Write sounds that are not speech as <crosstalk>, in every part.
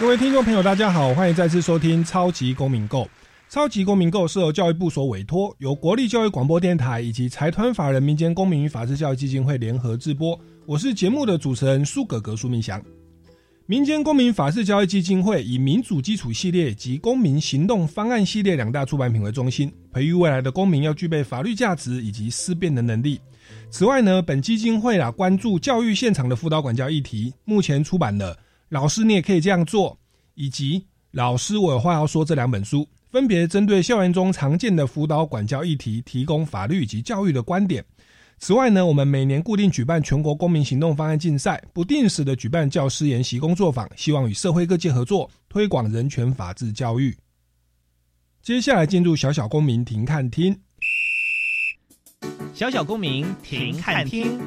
各位听众朋友，大家好，欢迎再次收听《超级公民购》。《超级公民购》是由教育部所委托，由国立教育广播电台以及财团法人民间公民与法治教育基金会联合制播。我是节目的主持人苏格格苏明祥。民间公民法治教育基金会以民主基础系列及公民行动方案系列两大出版品为中心，培育未来的公民要具备法律价值以及思辨的能力。此外呢，本基金会啊关注教育现场的辅导管教议题，目前出版了。老师，你也可以这样做。以及老师，我有话要说。这两本书分别针对校园中常见的辅导管教议题，提供法律以及教育的观点。此外呢，我们每年固定举办全国公民行动方案竞赛，不定时的举办教师研习工作坊，希望与社会各界合作，推广人权法治教育。接下来进入小小公民庭看厅，小小公民庭看厅。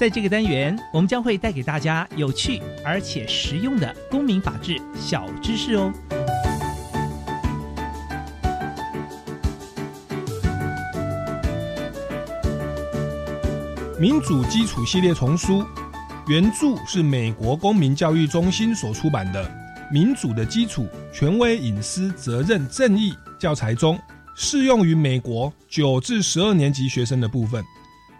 在这个单元，我们将会带给大家有趣而且实用的公民法治小知识哦。民主基础系列丛书，原著是美国公民教育中心所出版的《民主的基础：权威、隐私、责任、正义》教材中，适用于美国九至十二年级学生的部分。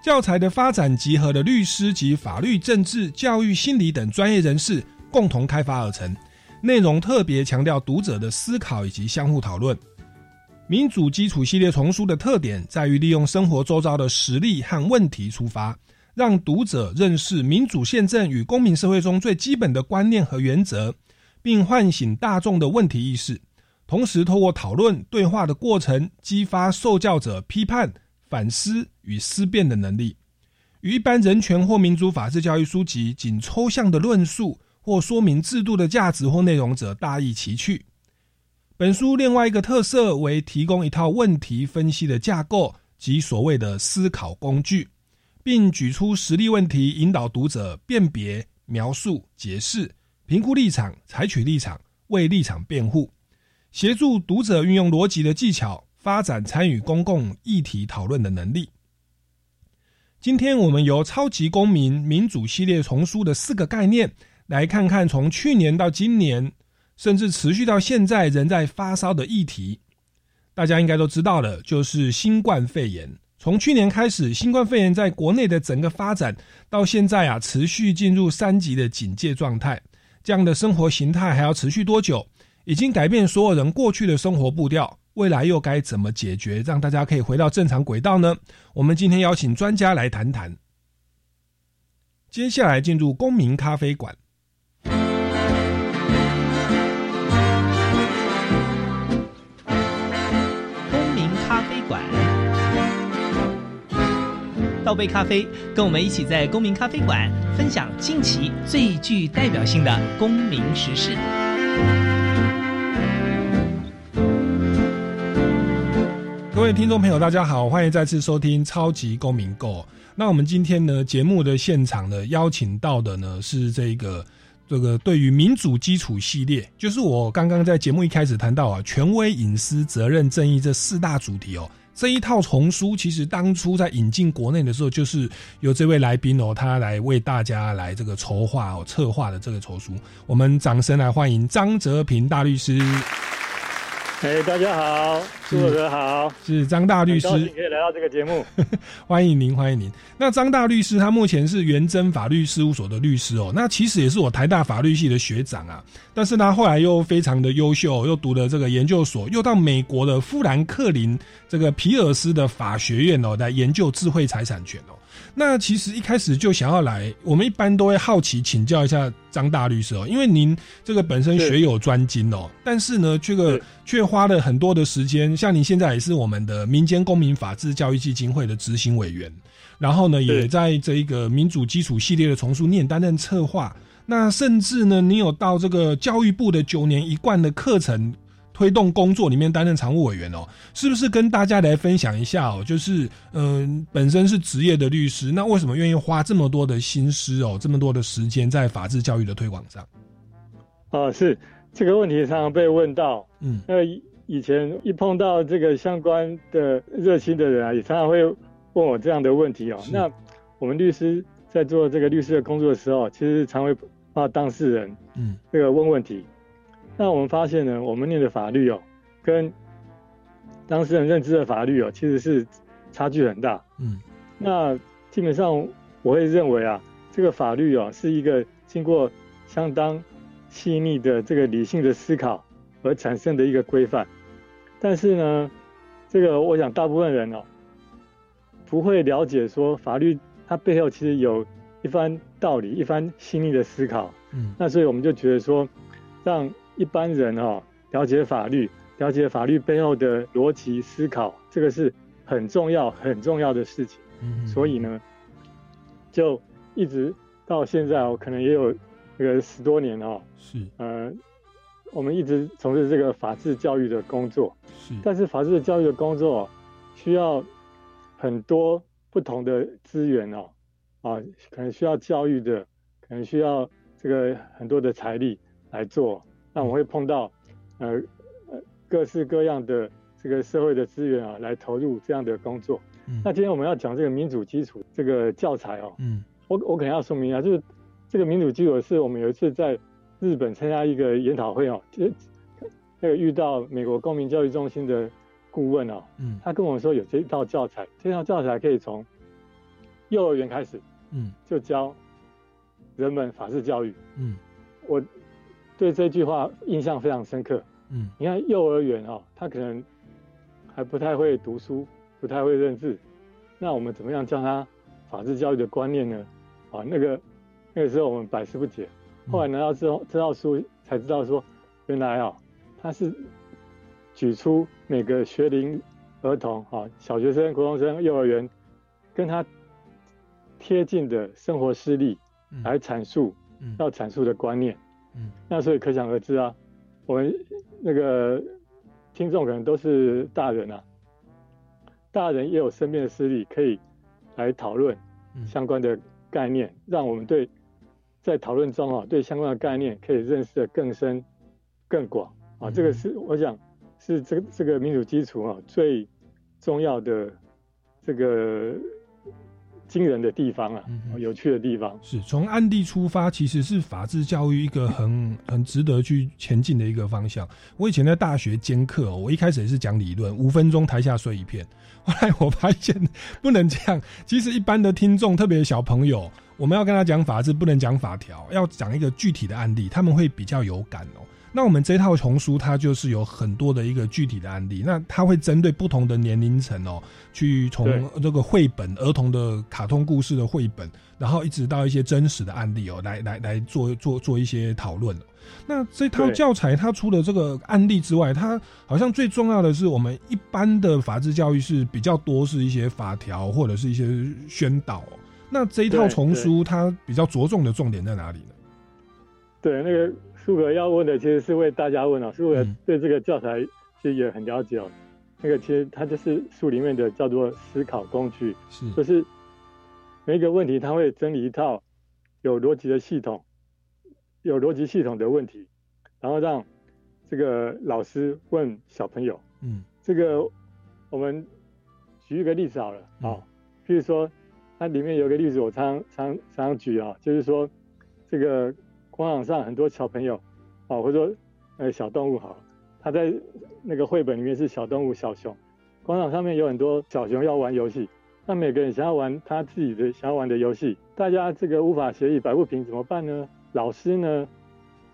教材的发展集合了律师及法律、政治、教育、心理等专业人士共同开发而成，内容特别强调读者的思考以及相互讨论。民主基础系列丛书的特点在于利用生活周遭的实例和问题出发，让读者认识民主宪政与公民社会中最基本的观念和原则，并唤醒大众的问题意识，同时透过讨论对话的过程，激发受教者批判。反思与思辨的能力，与一般人权或民主法治教育书籍仅抽象的论述或说明制度的价值或内容者大异其趣。本书另外一个特色为提供一套问题分析的架构及所谓的思考工具，并举出实例问题，引导读者辨别、描述、解释、评估立场、采取立场、为立场辩护，协助读者运用逻辑的技巧。发展参与公共议题讨论的能力。今天我们由《超级公民民主系列丛书》的四个概念，来看看从去年到今年，甚至持续到现在仍在发烧的议题。大家应该都知道了，就是新冠肺炎。从去年开始，新冠肺炎在国内的整个发展到现在啊，持续进入三级的警戒状态。这样的生活形态还要持续多久？已经改变所有人过去的生活步调。未来又该怎么解决，让大家可以回到正常轨道呢？我们今天邀请专家来谈谈。接下来进入公民咖啡馆。公民咖啡馆，倒杯咖啡，跟我们一起在公民咖啡馆分享近期最具代表性的公民时事。各位听众朋友，大家好，欢迎再次收听《超级公民购》。那我们今天呢，节目的现场呢，邀请到的呢是这个这个对于民主基础系列，就是我刚刚在节目一开始谈到啊，权威、隐私、责任、正义这四大主题哦。这一套丛书其实当初在引进国内的时候，就是由这位来宾哦，他来为大家来这个筹划哦、策划的这个丛书。我们掌声来欢迎张泽平大律师。哎，大家好，朱哥好，是张大律师，高兴可以来到这个节目，<laughs> 欢迎您，欢迎您。那张大律师他目前是元真法律事务所的律师哦，那其实也是我台大法律系的学长啊，但是他后来又非常的优秀，又读了这个研究所，又到美国的富兰克林这个皮尔斯的法学院哦，来研究智慧财产权哦。那其实一开始就想要来，我们一般都会好奇请教一下张大律师哦，因为您这个本身学有专精哦，但是呢，这个却花了很多的时间。像您现在也是我们的民间公民法治教育基金会的执行委员，然后呢，也在这一个民主基础系列的丛书念担任策划。那甚至呢，你有到这个教育部的九年一贯的课程推动工作里面担任常务委员哦，是不是跟大家来分享一下哦？就是嗯，本身是职业的律师，那为什么愿意花这么多的心思哦，这么多的时间在法治教育的推广上？哦，是这个问题常常被问到，嗯，那以前一碰到这个相关的热心的人啊，也常常会问我这样的问题哦。那我们律师在做这个律师的工作的时候，其实常会怕当事人，嗯，这个问问题。那我们发现呢，我们念的法律哦，跟当事人认知的法律哦，其实是差距很大。嗯，那基本上我会认为啊，这个法律哦，是一个经过相当细腻的这个理性的思考而产生的一个规范。但是呢，这个我想大部分人哦，不会了解说法律它背后其实有一番道理，一番细腻的思考。嗯，那所以我们就觉得说，让一般人哦了解法律，了解法律背后的逻辑思考，这个是很重要很重要的事情。嗯，所以呢，就一直到现在哦，可能也有这个十多年哦。是。呃。我们一直从事这个法治教育的工作，是。但是法治教育的工作需要很多不同的资源哦，啊，可能需要教育的，可能需要这个很多的财力来做。那我会碰到呃呃各式各样的这个社会的资源啊，来投入这样的工作。那今天我们要讲这个民主基础这个教材哦，嗯，我我可能要说明一下，就是这个民主基础是我们有一次在。日本参加一个研讨会哦，就那个遇到美国公民教育中心的顾问哦，嗯，他跟我说有这套教材，这套教材可以从幼儿园开始，嗯，就教人们法治教育，嗯，我对这句话印象非常深刻，嗯，你看幼儿园哦，他可能还不太会读书，不太会认字，那我们怎么样教他法治教育的观念呢？啊，那个那个时候我们百思不解。后来拿到这这套书，才知道说，原来啊，他是举出每个学龄儿童啊，小学生、国中生、幼儿园，跟他贴近的生活事例来阐述要阐述的观念。嗯，那所以可想而知啊，我们那个听众可能都是大人啊，大人也有身边的事例可以来讨论相关的概念，让我们对。在讨论中啊，对相关的概念可以认识的更深、更广。啊，这个是我想是这个这个民主基础啊最重要的这个惊人的地方啊，有趣的地方。是从案例出发，其实是法治教育一个很 <coughs> 很值得去前进的一个方向。我以前在大学兼课，我一开始也是讲理论，五分钟台下睡一片。<laughs> 后来我发现不能这样，其实一般的听众，特别小朋友。我们要跟他讲法治，不能讲法条，要讲一个具体的案例，他们会比较有感哦。那我们这套丛书，它就是有很多的一个具体的案例，那它会针对不同的年龄层哦，去从这个绘本、儿童的卡通故事的绘本，然后一直到一些真实的案例哦，来来来做做做一些讨论。那这套教材，它除了这个案例之外，它好像最重要的是，我们一般的法治教育是比较多是一些法条或者是一些宣导。那这一套丛书，它比较着重的重点在哪里呢？对，那个苏格要问的其实是为大家问啊，苏格对这个教材其实也很了解哦。那个其实它就是书里面的叫做思考工具，是就是每一个问题，它会整理一套有逻辑的系统，有逻辑系统的问题，然后让这个老师问小朋友。嗯，这个我们举一个例子好了，好，譬如说。它里面有个例子，我常常常举啊，就是说，这个广场上很多小朋友，啊，或者说呃小动物好，他在那个绘本里面是小动物小熊，广场上面有很多小熊要玩游戏，那每个人想要玩他自己的想要玩的游戏，大家这个无法协议摆不平怎么办呢？老师呢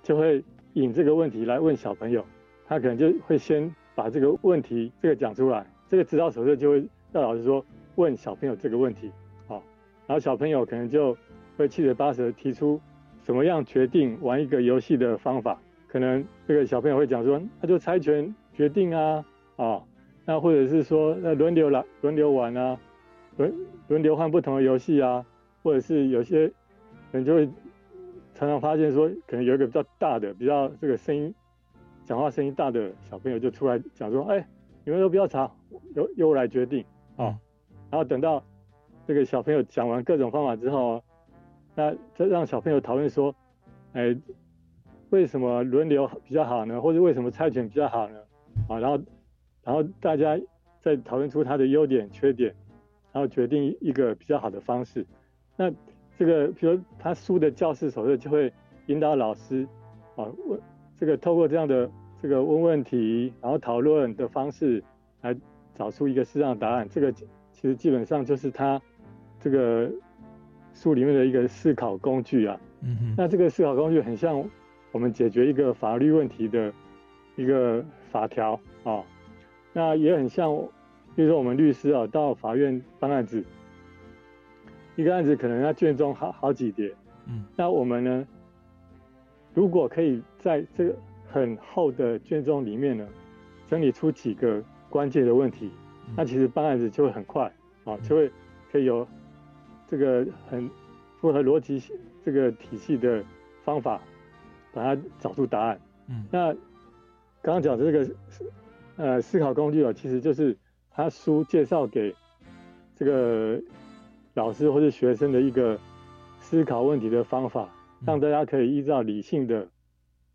就会引这个问题来问小朋友，他可能就会先把这个问题这个讲出来，这个指导手册就会让老师说问小朋友这个问题。好然后小朋友可能就会七嘴八舌提出怎么样决定玩一个游戏的方法，可能这个小朋友会讲说，那就猜拳决定啊，啊，那或者是说那轮流来轮流玩啊，轮轮流换不同的游戏啊，或者是有些人就会常常发现说，可能有一个比较大的、比较这个声音讲话声音大的小朋友就出来讲说：“哎，你们都不要吵，由由我来决定啊。”然后等到这个小朋友讲完各种方法之后，那再让小朋友讨论说：“哎，为什么轮流比较好呢？或者为什么猜拳比较好呢？”啊，然后然后大家再讨论出他的优点、缺点，然后决定一个比较好的方式。那这个，比如他书的教室手册就会引导老师啊问这个，透过这样的这个问问题，然后讨论的方式来找出一个适当的答案。这个其实基本上就是他这个书里面的一个思考工具啊。嗯哼。那这个思考工具很像我们解决一个法律问题的一个法条啊。那也很像，比如说我们律师啊到法院办案子。一个案子可能要卷宗好好几叠，嗯，那我们呢，如果可以在这个很厚的卷宗里面呢，整理出几个关键的问题，那其实办案子就会很快，啊，就会可以有这个很符合逻辑这个体系的方法，把它找出答案。嗯，那刚刚讲的这个呃思考工具啊，其实就是他书介绍给这个。老师或者学生的一个思考问题的方法，让大家可以依照理性的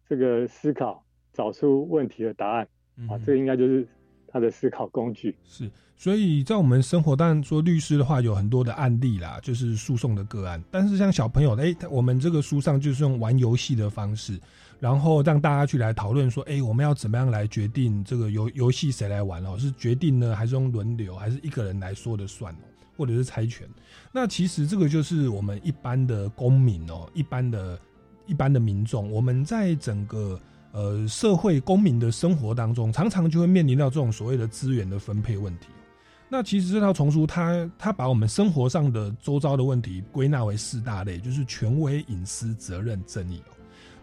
这个思考，找出问题的答案。啊，这个应该就是他的思考工具。是，所以在我们生活，当然说律师的话有很多的案例啦，就是诉讼的个案。但是像小朋友，哎，我们这个书上就是用玩游戏的方式，然后让大家去来讨论说，哎，我们要怎么样来决定这个游游戏谁来玩哦？是决定呢，还是用轮流，还是一个人来说的算哦？或者是猜拳，那其实这个就是我们一般的公民哦，一般的、一般的民众，我们在整个呃社会公民的生活当中，常常就会面临到这种所谓的资源的分配问题。那其实这套丛书，它它把我们生活上的周遭的问题归纳为四大类，就是权威、隐私、责任、正义哦。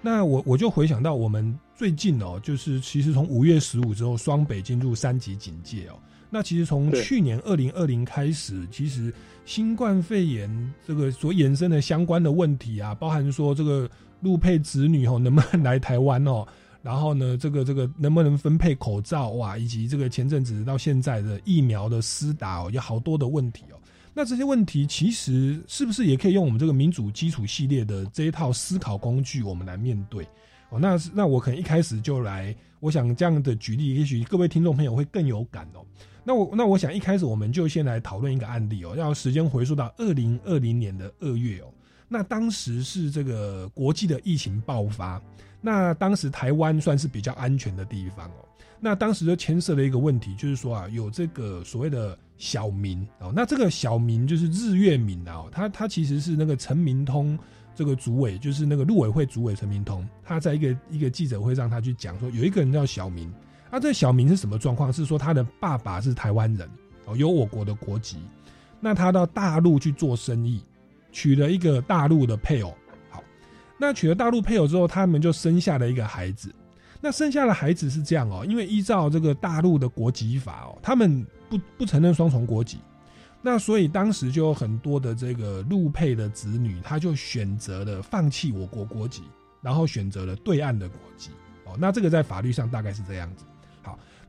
那我我就回想到我们最近哦，就是其实从五月十五之后，双北进入三级警戒哦。那其实从去年二零二零开始，其实新冠肺炎这个所衍生的相关的问题啊，包含说这个陆配子女哦能不能来台湾哦，<laughs> 然后呢这个这个能不能分配口罩哇，以及这个前阵子到现在的疫苗的施打哦，有好多的问题哦。那这些问题其实是不是也可以用我们这个民主基础系列的这一套思考工具，我们来面对哦？那那我可能一开始就来，我想这样的举例，也许各位听众朋友会更有感哦。那我那我想一开始我们就先来讨论一个案例哦，要时间回溯到二零二零年的二月哦。那当时是这个国际的疫情爆发，那当时台湾算是比较安全的地方哦。那当时就牵涉了一个问题，就是说啊，有这个所谓的小民哦，那这个小民就是日月民啊，他他其实是那个陈明通这个主委，就是那个陆委会主委陈明通，他在一个一个记者会上他去讲说，有一个人叫小民。那这小明是什么状况？是说他的爸爸是台湾人哦，有我国的国籍。那他到大陆去做生意，娶了一个大陆的配偶。好，那娶了大陆配偶之后，他们就生下了一个孩子。那生下的孩子是这样哦，因为依照这个大陆的国籍法哦，他们不不承认双重国籍。那所以当时就有很多的这个陆配的子女，他就选择了放弃我国国籍，然后选择了对岸的国籍。哦，那这个在法律上大概是这样子。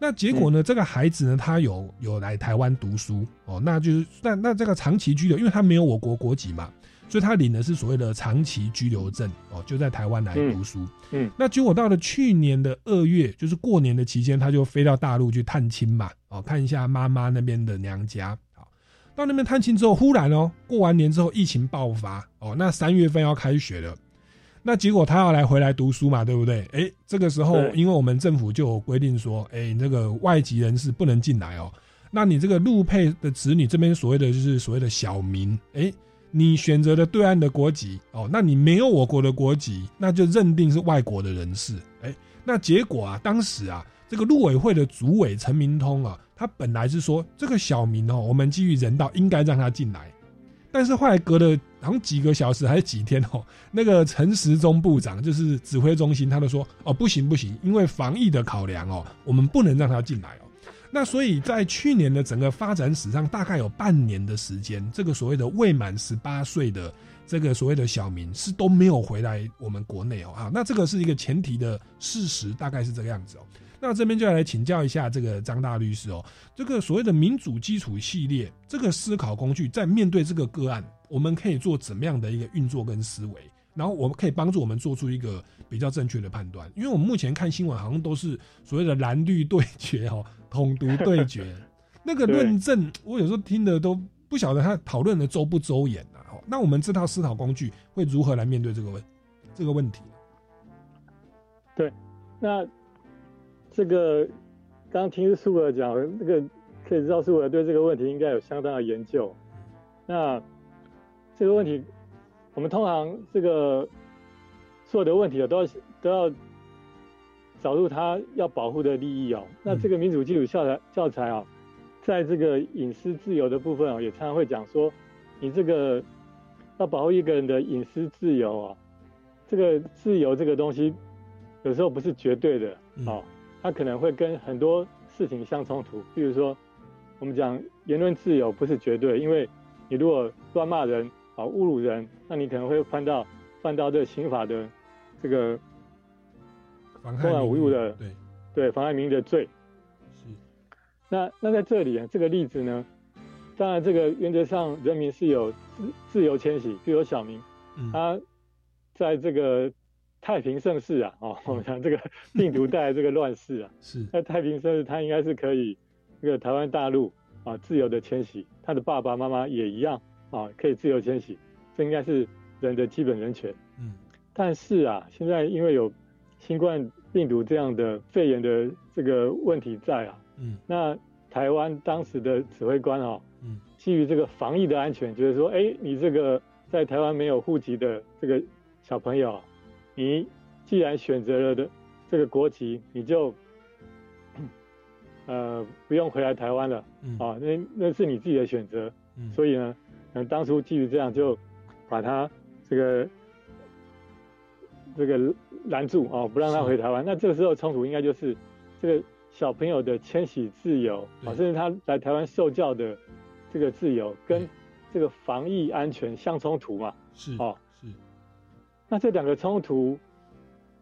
那结果呢？这个孩子呢，他有有来台湾读书哦，那就是那那这个长期居留，因为他没有我国国籍嘛，所以他领的是所谓的长期居留证哦，就在台湾来读书。嗯，那结果到了去年的二月，就是过年的期间，他就飞到大陆去探亲嘛，哦，看一下妈妈那边的娘家。好，到那边探亲之后，忽然哦，过完年之后疫情爆发哦，那三月份要开学了。那结果他要来回来读书嘛，对不对？哎，这个时候，因为我们政府就有规定说，哎，那个外籍人士不能进来哦。那你这个陆配的子女这边所谓的就是所谓的小民，哎，你选择了对岸的国籍哦，那你没有我国的国籍，那就认定是外国的人士。哎，那结果啊，当时啊，这个陆委会的主委陈明通啊，他本来是说这个小民哦，我们基于人道应该让他进来。但是后来隔了好像几个小时还是几天哦，那个陈时中部长就是指挥中心，他都说哦不行不行，因为防疫的考量哦，我们不能让他进来哦。那所以在去年的整个发展史上，大概有半年的时间，这个所谓的未满十八岁的这个所谓的小民是都没有回来我们国内哦。啊，那这个是一个前提的事实，大概是这个样子哦。那这边就要来请教一下这个张大律师哦，这个所谓的民主基础系列这个思考工具，在面对这个个案，我们可以做怎么样的一个运作跟思维？然后我们可以帮助我们做出一个比较正确的判断，因为我们目前看新闻好像都是所谓的蓝绿对决哈，统独对决，<laughs> 那个论证我有时候听的都不晓得他讨论的周不周延呐。那我们这套思考工具会如何来面对这个问这个问题？对，那。这个刚刚听苏尔讲，那个可以知道苏尔对这个问题应该有相当的研究。那这个问题，我们通常这个所有的问题啊，都要都要找入他要保护的利益哦。那这个民主基础教材教材啊，在这个隐私自由的部分啊，也常常会讲说，你这个要保护一个人的隐私自由啊，这个自由这个东西有时候不是绝对的啊。它可能会跟很多事情相冲突，比如说，我们讲言论自由不是绝对，因为你如果乱骂人啊、侮辱人，那你可能会犯到犯到这刑法的这个公然侮辱的对对妨碍名誉的罪。是。那那在这里啊，这个例子呢，当然这个原则上人民是有自自由迁徙，比如小明，他在这个。太平盛世啊，哦，我们讲这个病毒带来这个乱世啊，<laughs> 是。在太平盛世，他应该是可以，这个台湾大陆啊自由的迁徙，他的爸爸妈妈也一样啊，可以自由迁徙，这应该是人的基本人权。嗯。但是啊，现在因为有新冠病毒这样的肺炎的这个问题在啊，嗯，那台湾当时的指挥官啊，嗯，基于这个防疫的安全，觉得说，哎，你这个在台湾没有户籍的这个小朋友。你既然选择了的这个国籍，你就呃不用回来台湾了嗯啊，那那是你自己的选择。嗯所以呢，嗯，当初基于这样，就把他这个这个拦住啊，不让他回台湾。那这个时候冲突应该就是这个小朋友的迁徙自由啊，甚至他来台湾受教的这个自由，跟这个防疫安全相冲突嘛？是哦，是。那这两个冲突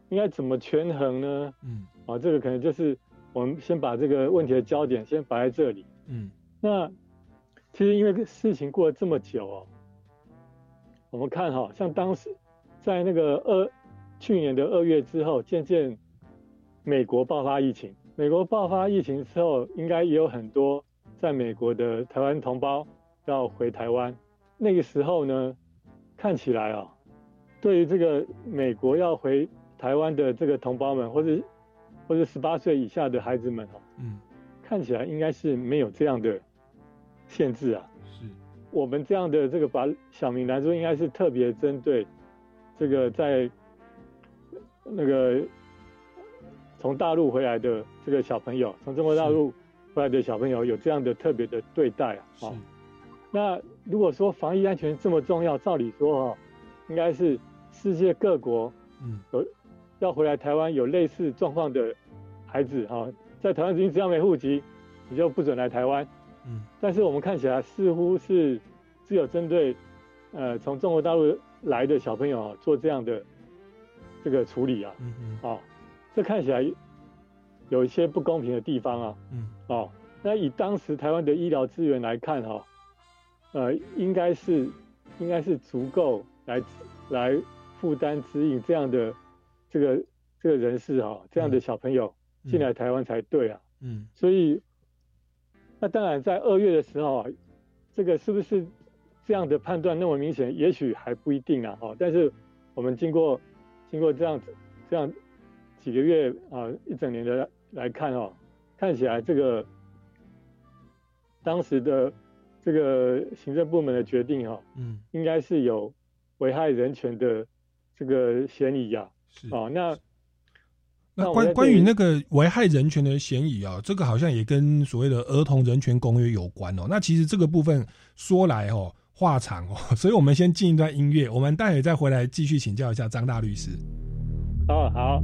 应该怎么权衡呢？嗯，啊，这个可能就是我们先把这个问题的焦点先摆在这里。嗯，那其实因为事情过了这么久哦，我们看哈，像当时在那个二去年的二月之后，渐渐美国爆发疫情，美国爆发疫情之后，应该也有很多在美国的台湾同胞要回台湾。那个时候呢，看起来啊。对于这个美国要回台湾的这个同胞们，或者或者十八岁以下的孩子们哦，嗯，看起来应该是没有这样的 <laughs> 限制啊。是，我们这样的这个把小明来说，应该是特别针对这个在那个从大陆回来的这个小朋友，从中国大陆回来的小朋友有这样的特别的对待啊。好，那如果说防疫安全这么重要，照理说哈，应该是。世界各国，嗯，有要回来台湾有类似状况的孩子哈，在台湾你只要没户籍，你就不准来台湾，嗯，但是我们看起来似乎是只有针对呃从中国大陆来的小朋友啊做这样的这个处理啊，嗯嗯，哦，这看起来有一些不公平的地方啊，嗯，哦，那以当时台湾的医疗资源来看哈，呃，应该是应该是足够来来。负担指引这样的这个这个人士哈，这样的小朋友进来台湾才对啊。嗯，所以那当然在二月的时候啊，这个是不是这样的判断那么明显，也许还不一定啊。哈，但是我们经过经过这样子这样几个月啊一整年的来看哦，看起来这个当时的这个行政部门的决定哈，嗯，应该是有危害人权的。这个嫌疑呀，是啊，那那关关于那个危害人权的嫌疑啊，这个好像也跟所谓的儿童人权公约有关哦。那其实这个部分说来哦话长哦，<laughs> 所以我们先进一段音乐，我们待会再回来继续请教一下张大律师。哦，好。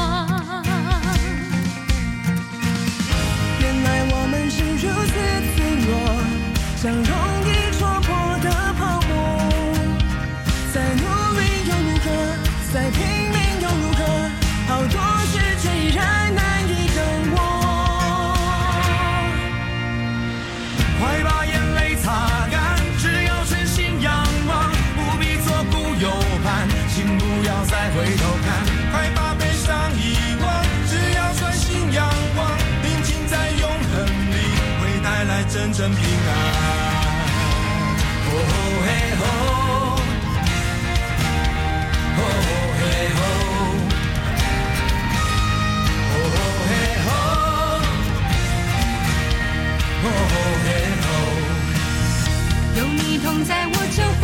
来真平安。哦嘿吼，哦嘿吼，哦嘿吼，哦嘿吼。有你同在，我就不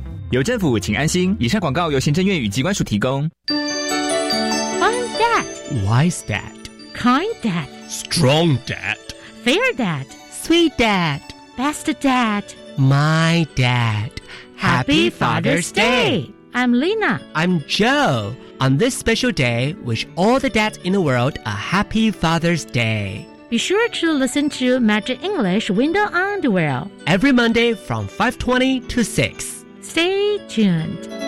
有政府，请安心。以上广告由行政院与机关署提供。Fun dad. Wise dad. Kind dad. Strong dad. Fair dad. Sweet dad. Best dad. My dad. Happy Father's Day. I'm Lena. I'm Joe. On this special day, wish all the dads in the world a happy Father's Day. Be sure to listen to Magic English Window Underwear every Monday from 5:20 to 6. Stay tuned.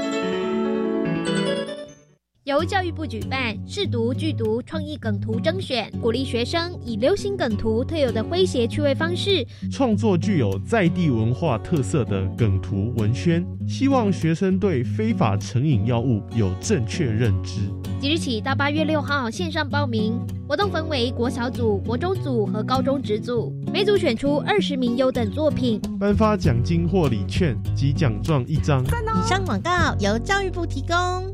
由教育部举办试读剧读创意梗图征选，鼓励学生以流行梗图特有的诙谐趣味方式，创作具有在地文化特色的梗图文宣，希望学生对非法成瘾药物有正确认知。即日起到八月六号线上报名，活动分为国小组、国中组和高中职组，每组选出二十名优等作品，颁发奖金或礼券及奖状一张。以上广告由教育部提供。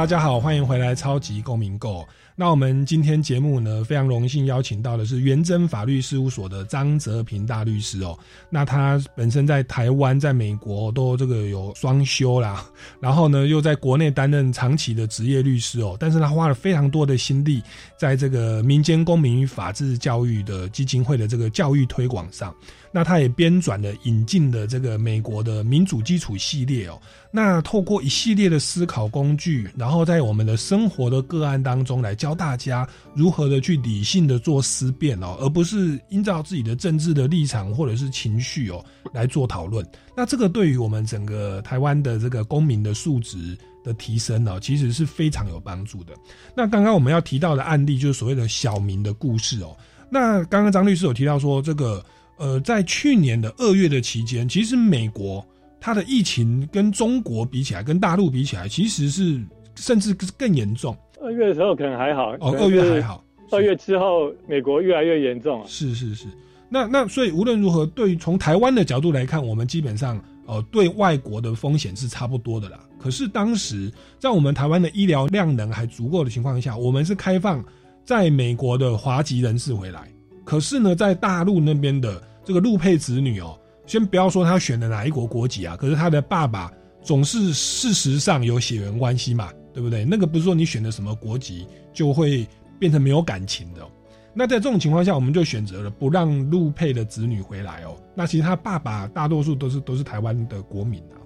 大家好，欢迎回来《超级公民购》。那我们今天节目呢，非常荣幸邀请到的是元真法律事务所的张泽平大律师哦。那他本身在台湾、在美国都这个有双修啦，<laughs> 然后呢又在国内担任长期的职业律师哦。但是他花了非常多的心力，在这个民间公民与法治教育的基金会的这个教育推广上。那他也编纂了引进的这个美国的民主基础系列哦。那透过一系列的思考工具，然后在我们的生活的个案当中来教教大家如何的去理性的做思辨哦，而不是依照自己的政治的立场或者是情绪哦来做讨论。那这个对于我们整个台湾的这个公民的素质的提升呢，其实是非常有帮助的。那刚刚我们要提到的案例就是所谓的小明的故事哦。那刚刚张律师有提到说这个。呃，在去年的二月的期间，其实美国它的疫情跟中国比起来，跟大陆比起来，其实是甚至更严重。二月的时候可能还好，哦，二月还好。二月之后，美国越来越严重了。是是是，那那所以无论如何，对于从台湾的角度来看，我们基本上呃对外国的风险是差不多的啦。可是当时在我们台湾的医疗量能还足够的情况下，我们是开放在美国的华籍人士回来。可是呢，在大陆那边的。这个陆配子女哦，先不要说他选的哪一国国籍啊，可是他的爸爸总是事实上有血缘关系嘛，对不对？那个不是说你选的什么国籍就会变成没有感情的。那在这种情况下，我们就选择了不让陆配的子女回来哦。那其实他爸爸大多数都是都是台湾的国民啊。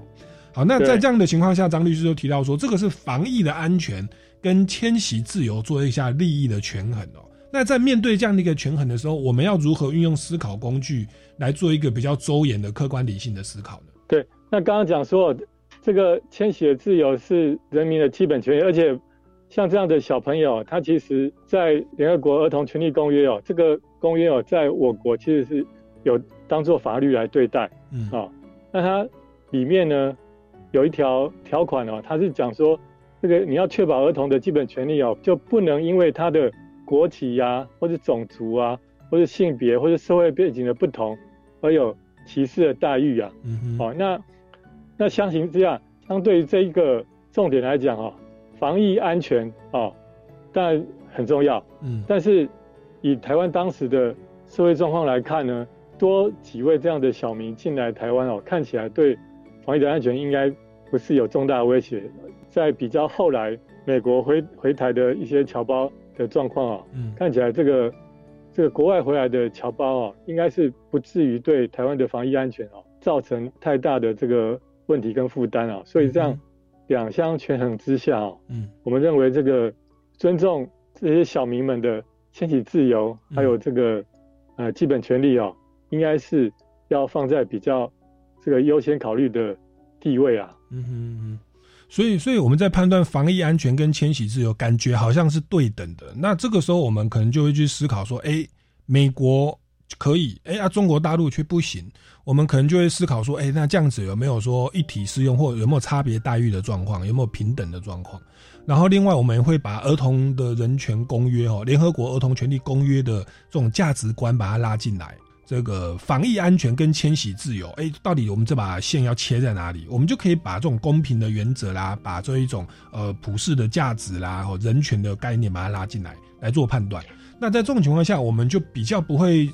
好，那在这样的情况下，张律师就提到说，这个是防疫的安全跟迁徙自由做一下利益的权衡哦。那在面对这样的一个权衡的时候，我们要如何运用思考工具来做一个比较周延的客观理性的思考呢？对，那刚刚讲说，这个迁徙的自由是人民的基本权利，而且像这样的小朋友，他其实，在联合国儿童权利公约哦，这个公约哦，在我国其实是有当做法律来对待，嗯啊，那它里面呢有一条条款哦，它是讲说，这个你要确保儿童的基本权利哦，就不能因为他的国籍呀，或者种族啊，或者性别，或者社会背景的不同，而有歧视的待遇啊。嗯好，那那相形之下，相对于这一个重点来讲啊，防疫安全啊，当然很重要。嗯。但是以台湾当时的社会状况来看呢，多几位这样的小民进来台湾哦，看起来对防疫的安全应该不是有重大威胁。在比较后来美国回回台的一些侨胞。的状况啊，看起来这个这个国外回来的侨胞哦，应该是不至于对台湾的防疫安全哦造成太大的这个问题跟负担啊。所以这样两相权衡之下啊，嗯，我们认为这个尊重这些小民们的迁徙自由，还有这个呃基本权利啊，应该是要放在比较这个优先考虑的地位啊。嗯哼哼。所以，所以我们在判断防疫安全跟迁徙自由，感觉好像是对等的。那这个时候，我们可能就会去思考说：，哎，美国可以，哎啊，中国大陆却不行。我们可能就会思考说：，哎，那这样子有没有说一体适用，或有没有差别待遇的状况，有没有平等的状况？然后，另外我们会把儿童的人权公约，哦，联合国儿童权利公约的这种价值观，把它拉进来。这个防疫安全跟迁徙自由，哎，到底我们这把线要切在哪里？我们就可以把这种公平的原则啦，把这一种呃普世的价值啦，和人权的概念把它拉进来来做判断。那在这种情况下，我们就比较不会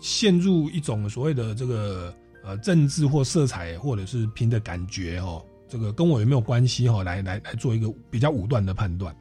陷入一种所谓的这个呃政治或色彩，或者是凭的感觉哦，这个跟我有没有关系哈？来来来做一个比较武断的判断。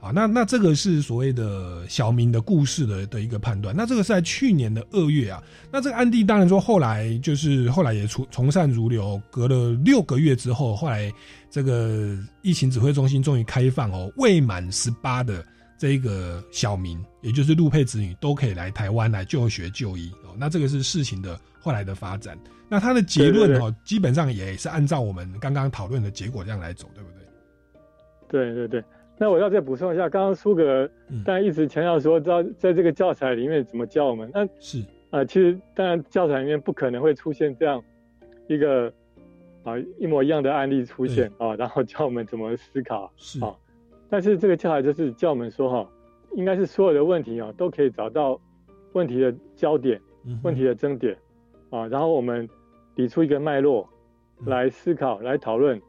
啊，那那这个是所谓的小明的故事的的一个判断。那这个是在去年的二月啊。那这个案例当然说后来就是后来也从从善如流，隔了六个月之后，后来这个疫情指挥中心终于开放哦，未满十八的这一个小明，也就是陆配子女都可以来台湾来就学就医哦。那这个是事情的后来的发展。那他的结论哦，基本上也是按照我们刚刚讨论的结果这样来走，对不对？对对对。那我要再补充一下，刚刚苏格当然一直强调说，在在这个教材里面怎么教我们。那是啊，其实当然教材里面不可能会出现这样一个啊一模一样的案例出现啊，然后教我们怎么思考啊。但是这个教材就是教我们说哈，应该是所有的问题啊都可以找到问题的焦点、问题的争点啊，然后我们理出一个脉络来思考、来讨论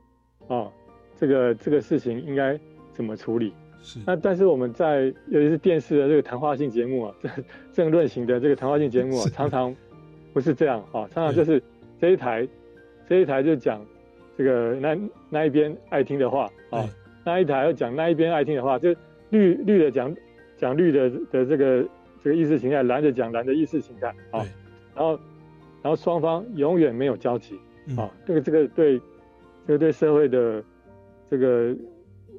啊，这个这个事情应该。怎么处理？是。那但是我们在尤其是电视的这个谈话性节目啊，这 <laughs> 政论型的这个谈话性节目啊，常常不是这样啊，常常就是这一台这一台就讲这个那那一边爱听的话啊，那一台要讲那一边爱听的话，就绿绿的讲讲绿的的这个这个意识形态，蓝的讲蓝的意识形态啊，然后然后双方永远没有交集啊，这个这个对这个对社会的这个。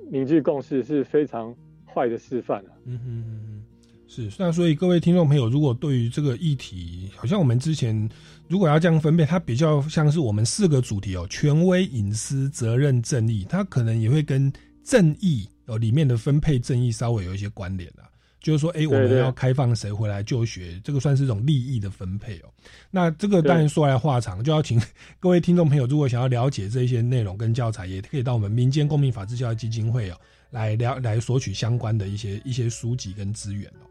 凝聚共识是非常坏的示范啊。嗯哼嗯哼，是。那所以各位听众朋友，如果对于这个议题，好像我们之前如果要这样分辨，它比较像是我们四个主题哦：权威、隐私、责任、正义。它可能也会跟正义哦里面的分配正义稍微有一些关联啊。就是说，哎，我们要开放谁回来就学，这个算是一种利益的分配哦。那这个当然说来话长，就要请各位听众朋友，如果想要了解这些内容跟教材，也可以到我们民间公民法治教育基金会哦，来了来索取相关的一些一些书籍跟资源哦。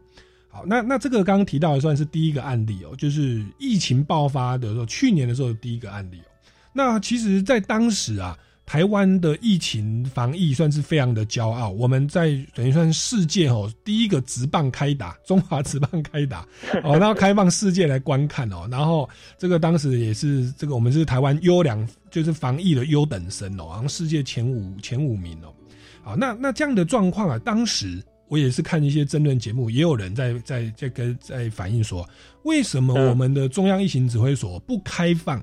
好，那那这个刚刚提到的算是第一个案例哦，就是疫情爆发的时候，去年的时候第一个案例哦。那其实，在当时啊。台湾的疫情防疫算是非常的骄傲，我们在等于算世界哦第一个直棒开打，中华直棒开打 <laughs> 哦，然后开放世界来观看哦，然后这个当时也是这个我们是台湾优良就是防疫的优等生哦，好像世界前五前五名哦，好那那这样的状况啊，当时我也是看一些争论节目，也有人在在在跟在反映说，为什么我们的中央疫情指挥所不开放？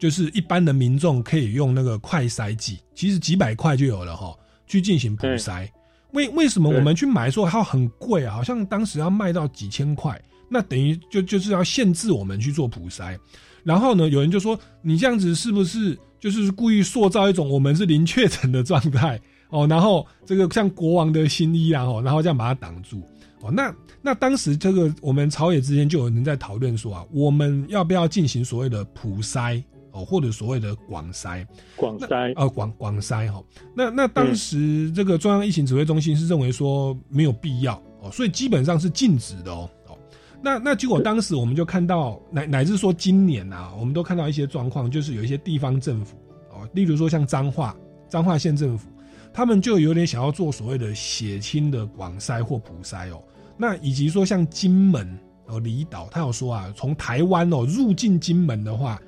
就是一般的民众可以用那个快筛剂，其实几百块就有了哈，去进行普筛。为为什么我们去买的时候它很贵啊？好像当时要卖到几千块，那等于就就是要限制我们去做普筛。然后呢，有人就说你这样子是不是就是故意塑造一种我们是零确诊的状态 <laughs> 哦？然后这个像国王的新衣啊，然后这样把它挡住哦。那那当时这个我们朝野之间就有人在讨论说啊，我们要不要进行所谓的普筛？哦，或者所谓的广筛，广筛，呃，广广筛哈。那那当时这个中央疫情指挥中心是认为说没有必要哦，所以基本上是禁止的哦。哦，那那结果当时我们就看到乃乃至说今年啊，我们都看到一些状况，就是有一些地方政府哦，例如说像彰化彰化县政府，他们就有点想要做所谓的血清的广筛或普筛哦。那以及说像金门哦离岛，他有说啊，从台湾哦入境金门的话。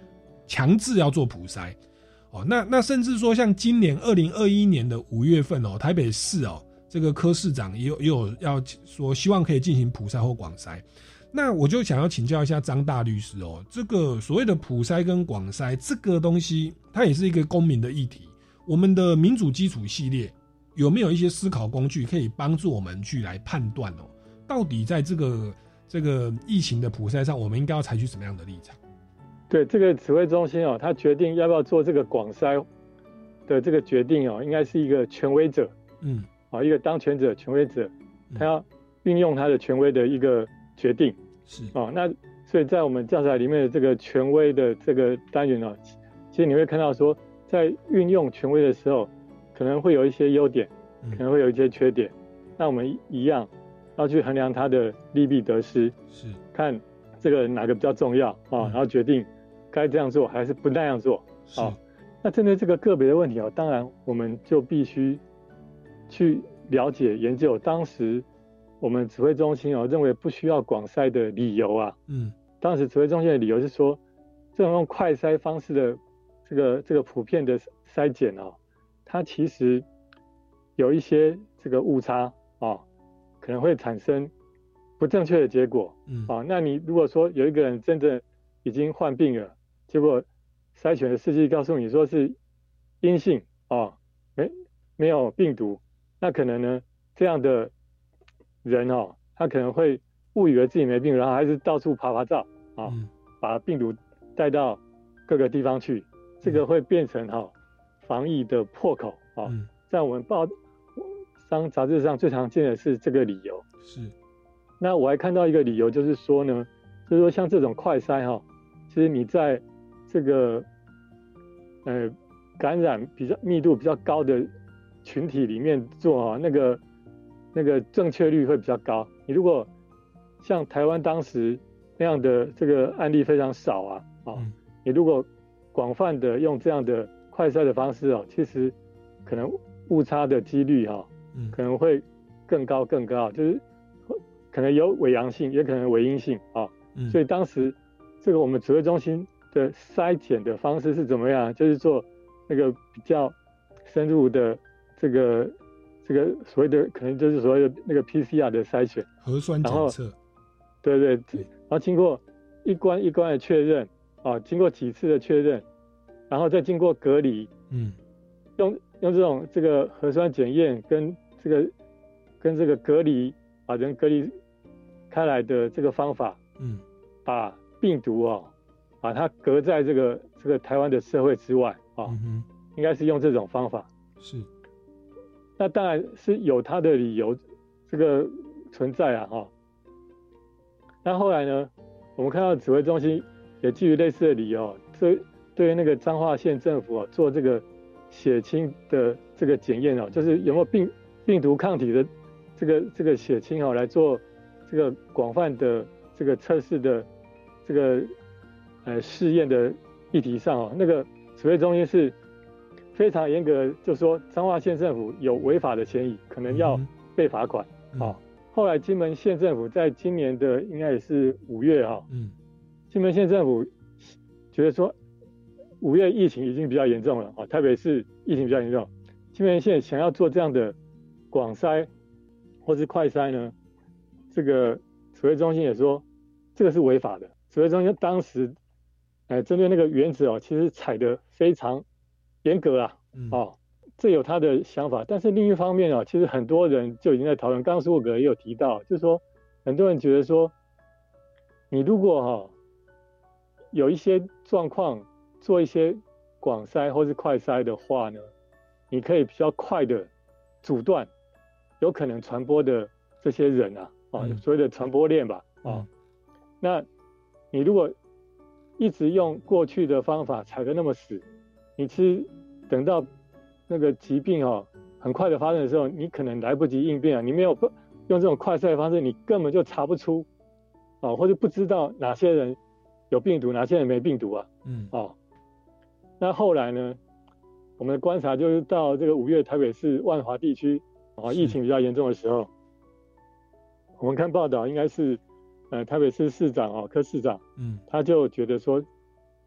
强制要做普筛，哦，那那甚至说像今年二零二一年的五月份哦，台北市哦，这个柯市长也有也有要说希望可以进行普筛或广筛，那我就想要请教一下张大律师哦，这个所谓的普筛跟广筛这个东西，它也是一个公民的议题。我们的民主基础系列有没有一些思考工具可以帮助我们去来判断哦？到底在这个这个疫情的普筛上，我们应该要采取什么样的立场？对这个指挥中心哦，他决定要不要做这个广筛的这个决定哦，应该是一个权威者，嗯，啊，一个当权者、权威者，他要运用他的权威的一个决定，是。啊，那所以在我们教材里面的这个权威的这个单元哦，其实你会看到说，在运用权威的时候，可能会有一些优点，可能会有一些缺点，那我们一样要去衡量它的利弊得失，是。看这个哪个比较重要啊，然后决定。该这样做还是不那样做？好，那针对这个个别的问题啊，当然我们就必须去了解研究当时我们指挥中心哦认为不需要广筛的理由啊。嗯，当时指挥中心的理由是说，这种用快筛方式的这个这个普遍的筛检哦，它其实有一些这个误差啊，可能会产生不正确的结果。嗯，啊，那你如果说有一个人真正已经患病了。结果筛选的试剂告诉你说是阴性哦，没没有病毒，那可能呢这样的人哦，他可能会误以为自己没病，然后还是到处爬爬照啊，把病毒带到各个地方去，这个会变成哈防疫的破口啊。在我们报商杂志上最常见的是这个理由。是。那我还看到一个理由，就是说呢，就是说像这种快筛哈，其实你在这个呃感染比较密度比较高的群体里面做啊，那个那个正确率会比较高。你如果像台湾当时那样的这个案例非常少啊，啊，你如果广泛的用这样的快筛的方式哦，其实可能误差的几率哈，可能会更高更高，就是可能有伪阳性，也可能伪阴性啊。所以当时这个我们指挥中心。的筛检的方式是怎么样？就是做那个比较深入的这个这个所谓的可能就是所谓的那个 PCR 的筛选核酸检测，对对对，然后经过一关一关的确认啊，经过几次的确认，然后再经过隔离，嗯，用用这种这个核酸检验跟这个跟这个隔离把人隔离开来的这个方法，嗯，把病毒哦。把它隔在这个这个台湾的社会之外啊，应该是用这种方法。是，那当然是有它的理由，这个存在啊哈。那后来呢，我们看到指挥中心也基于类似的理由，对对那个彰化县政府啊做这个血清的这个检验哦，就是有没有病病毒抗体的这个这个血清哦来做这个广泛的这个测试的这个。呃，试验的议题上哦，那个指挥中心是非常严格，就说彰化县政府有违法的嫌疑，可能要被罚款。好，后来金门县政府在今年的应该也是五月哈，嗯，金门县政府觉得说五月疫情已经比较严重了啊，特别是疫情比较严重，金门县想要做这样的广筛或是快筛呢，这个指挥中心也说这个是违法的，指挥中心当时。哎，针对那个原子哦，其实采的非常严格啊，哦，这有他的想法。但是另一方面哦，其实很多人就已经在讨论，刚刚苏格也有提到，就是说很多人觉得说，你如果哈有一些状况做一些广筛或是快筛的话呢，你可以比较快的阻断有可能传播的这些人啊，啊，所谓的传播链吧，啊，那你如果一直用过去的方法踩得那么死，你吃等到那个疾病哦很快的发生的时候，你可能来不及应变啊！你没有用这种快筛的方式，你根本就查不出哦，或者不知道哪些人有病毒，哪些人没病毒啊？嗯，哦，那后来呢，我们的观察就是到这个五月台北市万华地区啊疫情比较严重的时候，我们看报道应该是。呃，台北市市长哦，柯市长，嗯，他就觉得说，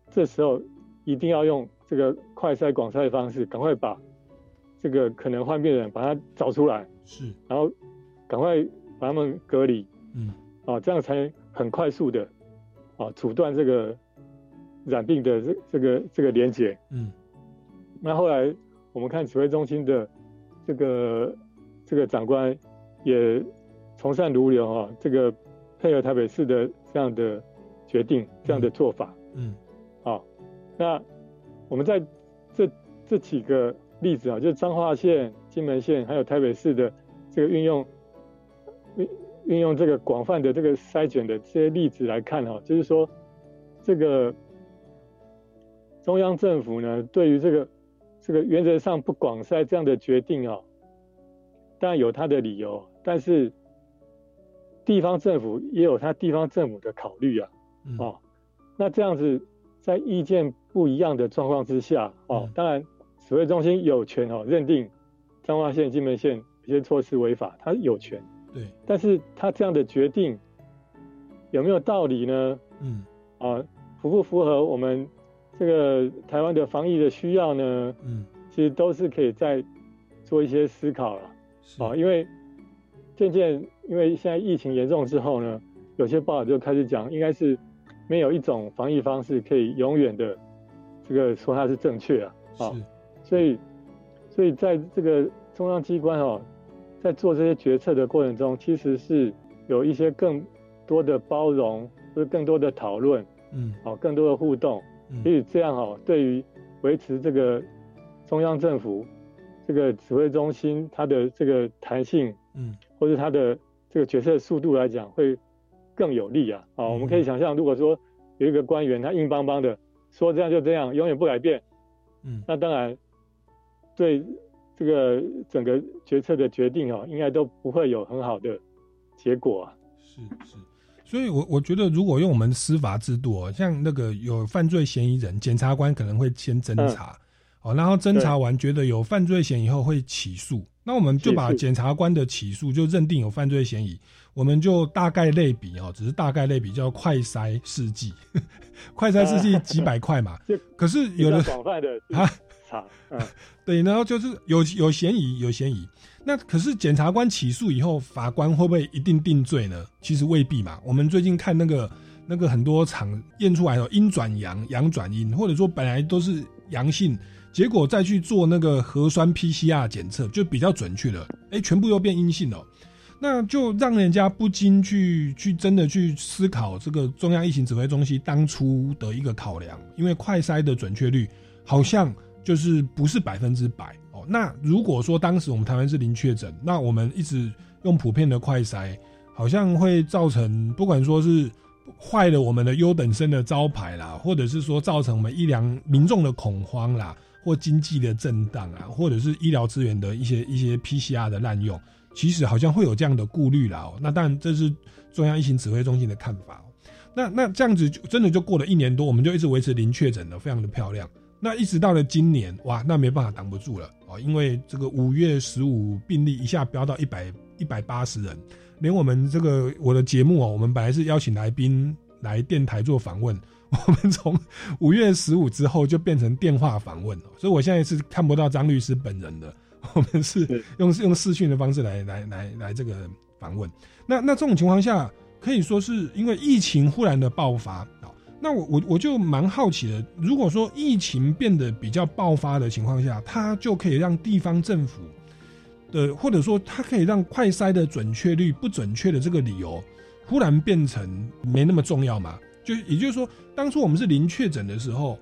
这时候一定要用这个快筛广筛的方式，赶快把这个可能患病的人把他找出来，是，然后赶快把他们隔离，嗯，哦，这样才能很快速的啊阻断这个染病的这这个这个连接。嗯，那后来我们看指挥中心的这个这个长官也从善如流啊，这个配合台北市的这样的决定，这样的做法。嗯，好，那我们在这这几个例子啊，就是彰化县、金门县还有台北市的这个运用运运用这个广泛的这个筛选的这些例子来看哈，就是说这个中央政府呢，对于这个这个原则上不广筛这样的决定啊，当然有它的理由，但是地方政府也有他地方政府的考虑啊，哦。那这样子，在意见不一样的状况之下，哦，当然指挥中心有权哦认定彰化县、金门县有些措施违法，他有权。对。但是他这样的决定有没有道理呢？嗯。啊，符不符合我们这个台湾的防疫的需要呢？嗯。其实都是可以再做一些思考了。啊，因为渐渐因为现在疫情严重之后呢，有些报道就开始讲，应该是。没有一种防疫方式可以永远的这个说它是正确啊，啊，所以所以在这个中央机关哦，在做这些决策的过程中，其实是有一些更多的包容，或者更多的讨论，嗯，好，更多的互动，所以这样哦，对于维持这个中央政府这个指挥中心它的这个弹性，嗯，或者它的这个决策速度来讲会。更有利啊！啊，我们可以想象，如果说有一个官员他硬邦邦的说这样就这样，永远不改变，嗯，那当然对这个整个决策的决定啊，应该都不会有很好的结果啊。是是，所以我我觉得，如果用我们司法制度哦，像那个有犯罪嫌疑人，检察官可能会先侦查，哦，然后侦查完觉得有犯罪嫌疑后会起诉，那我们就把检察官的起诉就认定有犯罪嫌疑。我们就大概类比哦，只是大概类比叫快筛试剂，<laughs> 快筛试剂几百块嘛。<laughs> 可是有的广泛的啊，嗯，<laughs> 对，然后就是有有嫌疑，有嫌疑。那可是检察官起诉以后，法官会不会一定定罪呢？其实未必嘛。我们最近看那个那个很多场验出来的阴转阳，阳转阴，或者说本来都是阳性，结果再去做那个核酸 PCR 检测，就比较准确了。哎，全部又变阴性了。那就让人家不禁去去真的去思考这个中央疫情指挥中心当初的一个考量，因为快筛的准确率好像就是不是百分之百哦。那如果说当时我们台湾是零确诊，那我们一直用普遍的快筛，好像会造成不管说是坏了我们的优等生的招牌啦，或者是说造成我们医疗民众的恐慌啦，或经济的震荡啊，或者是医疗资源的一些一些 PCR 的滥用。其实好像会有这样的顾虑啦，哦，那当然这是中央疫情指挥中心的看法。那那这样子就真的就过了一年多，我们就一直维持零确诊的，非常的漂亮。那一直到了今年，哇，那没办法挡不住了哦，因为这个五月十五病例一下飙到一百一百八十人，连我们这个我的节目哦，我们本来是邀请来宾来电台做访问，<laughs> 我们从五月十五之后就变成电话访问所以我现在是看不到张律师本人的。<laughs> 我们是用用视讯的方式来来来来这个访问，那那这种情况下，可以说是因为疫情忽然的爆发啊。那我我我就蛮好奇的，如果说疫情变得比较爆发的情况下，它就可以让地方政府的，或者说它可以让快筛的准确率不准确的这个理由，忽然变成没那么重要嘛？就也就是说，当初我们是零确诊的时候，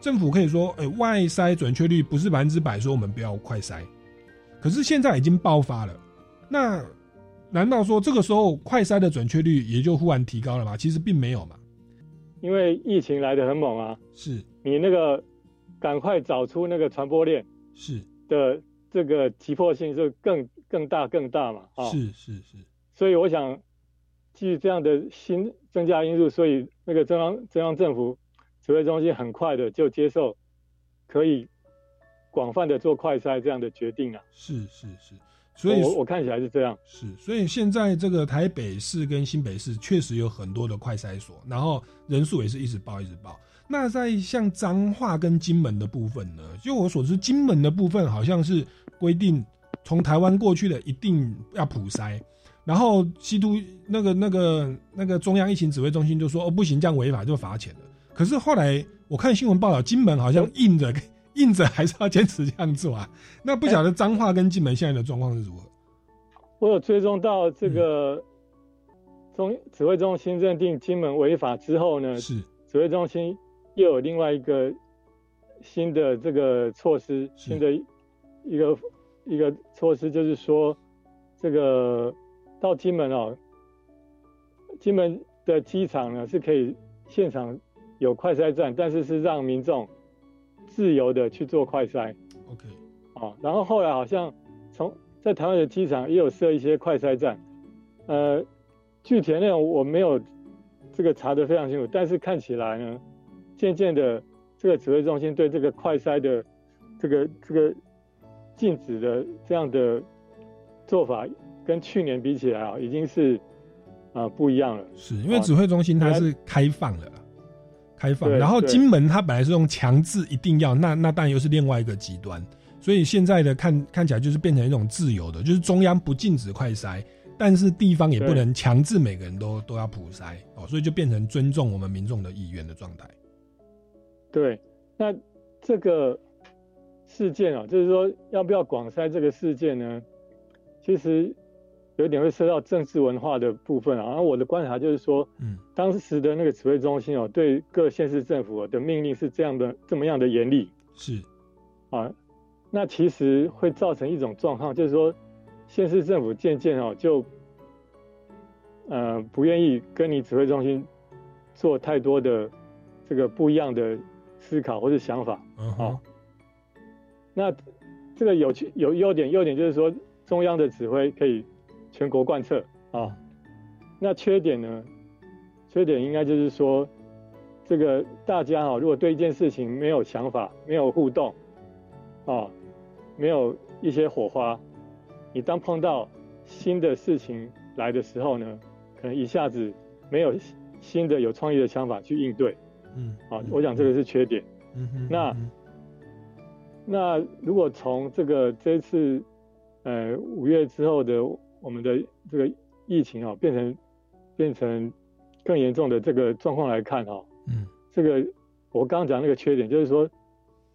政府可以说，哎，外筛准确率不是百分之百，说我们不要快筛。可是现在已经爆发了，那难道说这个时候快筛的准确率也就忽然提高了吗？其实并没有嘛，因为疫情来的很猛啊，是。你那个赶快找出那个传播链是。的这个急迫性就更更大更大嘛，啊，是是是，所以我想基于这样的新增加因素，所以那个中央中央政府指挥中心很快的就接受可以。广泛的做快筛这样的决定啊，是是是，所以我我看起来是这样，是，所以现在这个台北市跟新北市确实有很多的快筛所，然后人数也是一直报一直报。那在像彰化跟金门的部分呢，就我所知，金门的部分好像是规定从台湾过去的一定要普筛，然后西都那个那个那个中央疫情指挥中心就说哦不行，这样违法就罚钱了。可是后来我看新闻报道，金门好像硬着硬着还是要坚持这样做啊。那不晓得彰化跟金门现在的状况是如何？我有追踪到这个中指挥中心认定金门违法之后呢，是指挥中心又有另外一个新的这个措施，新的一个一个措施就是说，这个到金门哦，金门的机场呢是可以现场有快筛站，但是是让民众自由的去做快筛。OK，哦，然后后来好像从在台湾的机场也有设一些快筛站，呃，具体内容我没有这个查得非常清楚，但是看起来呢，渐渐的这个指挥中心对这个快筛的这个这个禁止的这样的做法，跟去年比起来啊，已经是啊不一样了。是因为指挥中心它是开放的，开放，然后金门它本来是用强制一定要，那那当然又是另外一个极端。所以现在的看看起来就是变成一种自由的，就是中央不禁止快筛，但是地方也不能强制每个人都都要普筛哦，所以就变成尊重我们民众的意愿的状态。对，那这个事件啊，就是说要不要广筛这个事件呢？其实有点会涉到政治文化的部分啊。然后我的观察就是说，嗯，当时的那个指挥中心哦，对各县市政府的命令是这样的，这么样的严厉，是啊。那其实会造成一种状况，就是说，县市政府渐渐哦就，呃不愿意跟你指挥中心做太多的这个不一样的思考或者想法，啊。那这个有有优点，优点就是说中央的指挥可以全国贯彻啊。那缺点呢？缺点应该就是说，这个大家哈，如果对一件事情没有想法，没有互动，啊。没有一些火花，你当碰到新的事情来的时候呢，可能一下子没有新的有创意的想法去应对。嗯，啊，我想这个是缺点。嗯哼。那那如果从这个这次呃五月之后的我们的这个疫情啊，变成变成更严重的这个状况来看哈，嗯，这个我刚刚讲那个缺点就是说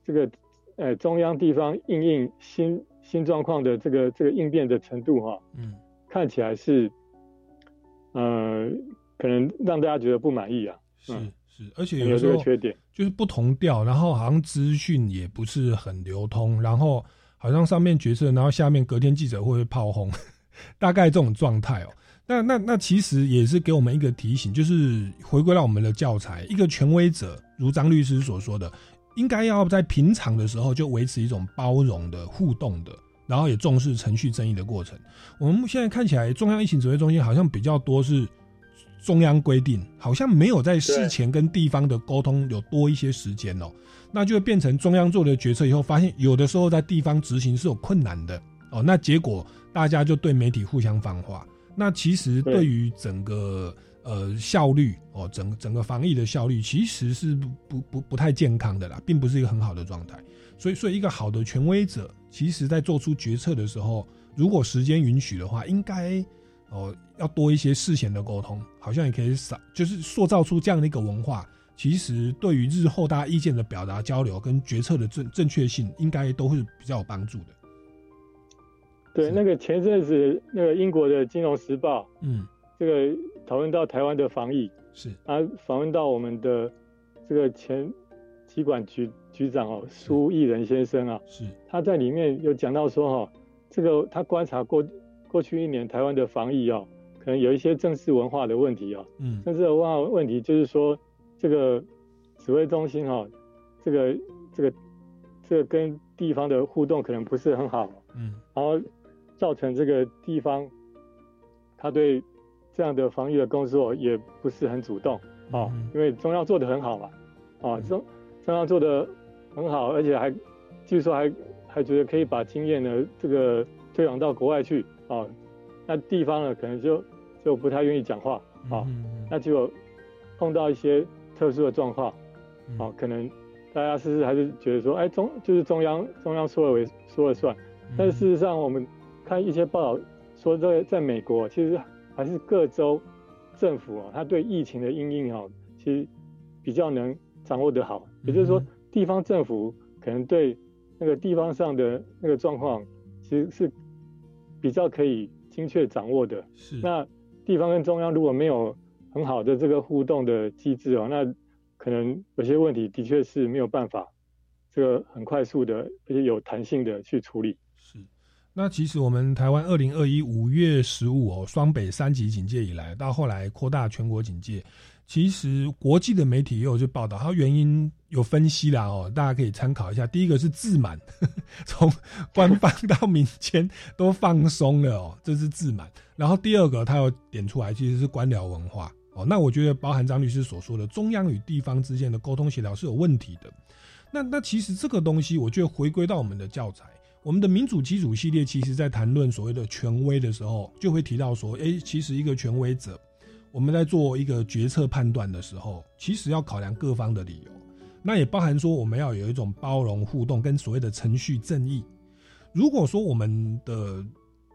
这个。呃，中央地方应应新新状况的这个这个应变的程度哈，嗯，看起来是，呃，可能让大家觉得不满意啊。是是，而且有时候缺点就是不同调，然后好像资讯也不是很流通，然后好像上面决策，然后下面隔天记者会炮轰，大概这种状态哦。那那那其实也是给我们一个提醒，就是回归到我们的教材，一个权威者，如张律师所说的。应该要在平常的时候就维持一种包容的互动的，然后也重视程序正义的过程。我们现在看起来，中央疫情指挥中心好像比较多是中央规定，好像没有在事前跟地方的沟通有多一些时间哦，那就变成中央做的决策以后，发现有的时候在地方执行是有困难的哦，那结果大家就对媒体互相放话，那其实对于整个。呃，效率哦，整整个防疫的效率其实是不不不不太健康的啦，并不是一个很好的状态。所以，所以一个好的权威者，其实在做出决策的时候，如果时间允许的话，应该哦要多一些事前的沟通，好像也可以少，就是塑造出这样的一个文化。其实对于日后大家意见的表达、交流跟决策的正正确性，应该都会比较有帮助的。对，那个前阵子那个英国的《金融时报》，嗯。这个讨论到台湾的防疫是。啊，访问到我们的这个前机管局局长哦，苏益仁先生啊，是。他在里面有讲到说哈，这个他观察过过去一年台湾的防疫哦，可能有一些政治文化的问题哦，嗯，政治文化问题就是说这个指挥中心哈，这个这个这个跟地方的互动可能不是很好，嗯，然后造成这个地方他对这样的防御的工作也不是很主动。啊，因为中央做的很好嘛，啊中中央做的很好，而且还据说还还觉得可以把经验呢这个推广到国外去。啊，那地方呢可能就就不太愿意讲话。啊，那就碰到一些特殊的状况。啊，可能大家试试还是觉得说，哎中就是中央中央说了为说了算，但是事实上我们看一些报道。说在在美国，其实还是各州政府啊，他对疫情的应应哦，其实比较能掌握得好。也就是说，地方政府可能对那个地方上的那个状况，其实是比较可以精确掌握的。是。那地方跟中央如果没有很好的这个互动的机制哦，那可能有些问题的确是没有办法，这个很快速的而且有弹性的去处理。是。那其实我们台湾二零二一五月十五哦，双北三级警戒以来，到后来扩大全国警戒，其实国际的媒体也有去报道，它原因有分析啦哦，大家可以参考一下。第一个是自满，<laughs> 从官方到民间都放松了哦，这是自满。然后第二个，他有点出来，其实是官僚文化哦。那我觉得包含张律师所说的，中央与地方之间的沟通协调是有问题的。那那其实这个东西，我觉得回归到我们的教材。我们的民主基础系列，其实在谈论所谓的权威的时候，就会提到说，哎，其实一个权威者，我们在做一个决策判断的时候，其实要考量各方的理由，那也包含说我们要有一种包容互动跟所谓的程序正义。如果说我们的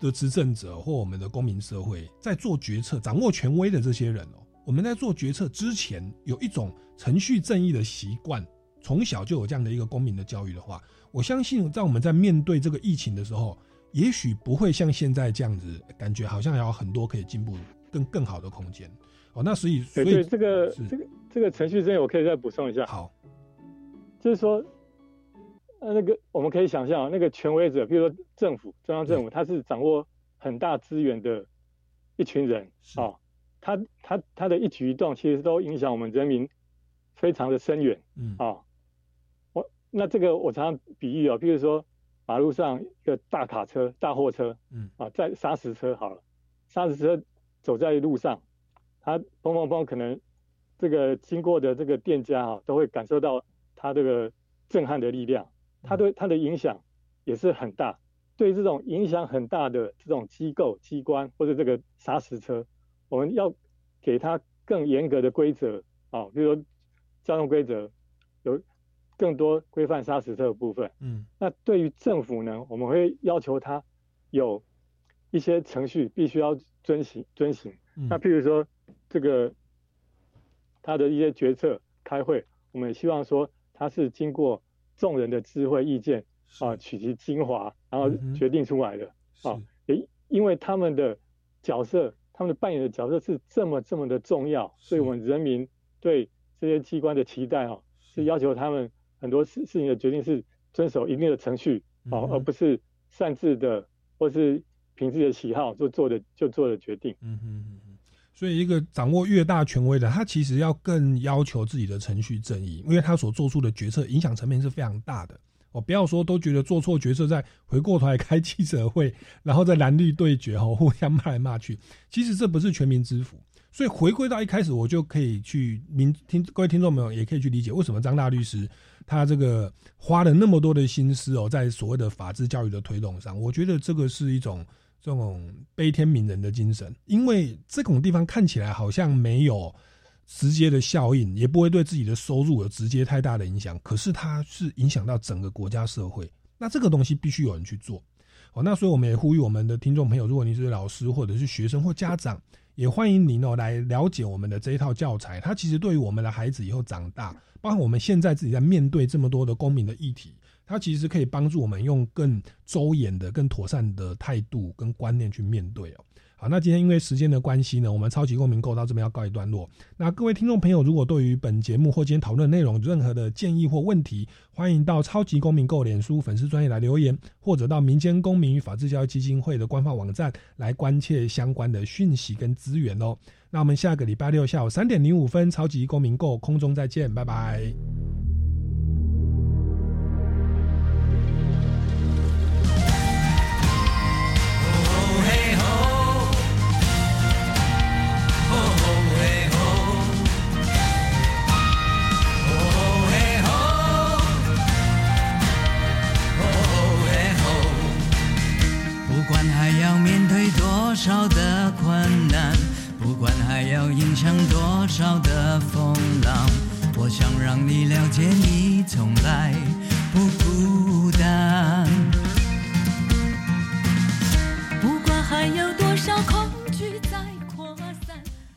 的执政者或我们的公民社会在做决策、掌握权威的这些人哦，我们在做决策之前有一种程序正义的习惯，从小就有这样的一个公民的教育的话。我相信，在我们在面对这个疫情的时候，也许不会像现在这样子，感觉好像还有很多可以进步、更更好的空间。哦，那所以，所以这个这个这个程序正义，我可以再补充一下。好，就是说，呃，那个我们可以想象，那个权威者，比如说政府、中央政府，他是掌握很大资源的一群人啊，他他他的一举一动，其实都影响我们人民非常的深远。嗯啊。那这个我常常比喻啊，比如说马路上一个大卡车、大货车，嗯啊，在砂石车好了，砂石车走在路上，它砰砰砰，可能这个经过的这个店家啊，都会感受到它这个震撼的力量，它对它的影响也是很大。对这种影响很大的这种机构、机关或者这个砂石车，我们要给它更严格的规则啊，比如说交通规则有。更多规范砂石车的部分，嗯，那对于政府呢，我们会要求他有一些程序必须要遵行遵行。那譬如说这个他的一些决策开会，我们希望说他是经过众人的智慧意见啊，取其精华，然后决定出来的啊。也，因为他们的角色，他们的扮演的角色是这么这么的重要，所以我们人民对这些机关的期待啊，是要求他们。很多事事情的决定是遵守一定的程序，哦，而不是擅自的或是凭自己的喜好就做的就做的决定。嗯哼。所以，一个掌握越大权威的，他其实要更要求自己的程序正义，因为他所做出的决策影响层面是非常大的。哦，不要说都觉得做错决策，再回过头来开记者会，然后在蓝绿对决，哦，互相骂来骂去，其实这不是全民之福。所以回归到一开始，我就可以去明听各位听众朋友也可以去理解为什么张大律师他这个花了那么多的心思哦，在所谓的法治教育的推动上，我觉得这个是一种这种悲天悯人的精神，因为这种地方看起来好像没有直接的效应，也不会对自己的收入有直接太大的影响，可是它是影响到整个国家社会，那这个东西必须有人去做哦。那所以我们也呼吁我们的听众朋友，如果你是老师或者是学生或家长。也欢迎您哦来了解我们的这一套教材，它其实对于我们的孩子以后长大，包括我们现在自己在面对这么多的公民的议题，它其实可以帮助我们用更周延的、更妥善的态度跟观念去面对哦。好，那今天因为时间的关系呢，我们超级公民购到这边要告一段落。那各位听众朋友，如果对于本节目或今天讨论内容任何的建议或问题，欢迎到超级公民购脸书粉丝专业来留言，或者到民间公民与法治教育基金会的官方网站来关切相关的讯息跟资源哦。那我们下个礼拜六下午三点零五分，超级公民购空中再见，拜拜。多少的困难，不管还要影响多少的风浪，我想让你了解，你从来不孤单。不管还有多少空。